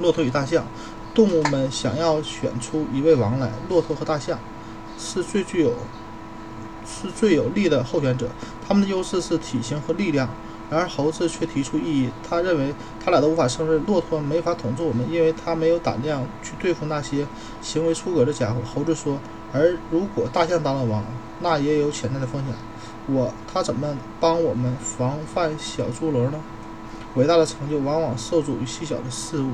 骆驼与大象，动物们想要选出一位王来，骆驼和大象是最具有是最有力的候选者。他们的优势是体型和力量。然而猴子却提出异议，他认为他俩都无法胜任，骆驼没法统治我们，因为他没有胆量去对付那些行为出格的家伙。猴子说：“而如果大象当了王，那也有潜在的风险。我他怎么帮我们防范小猪猡呢？”伟大的成就往往受阻于细小的事物。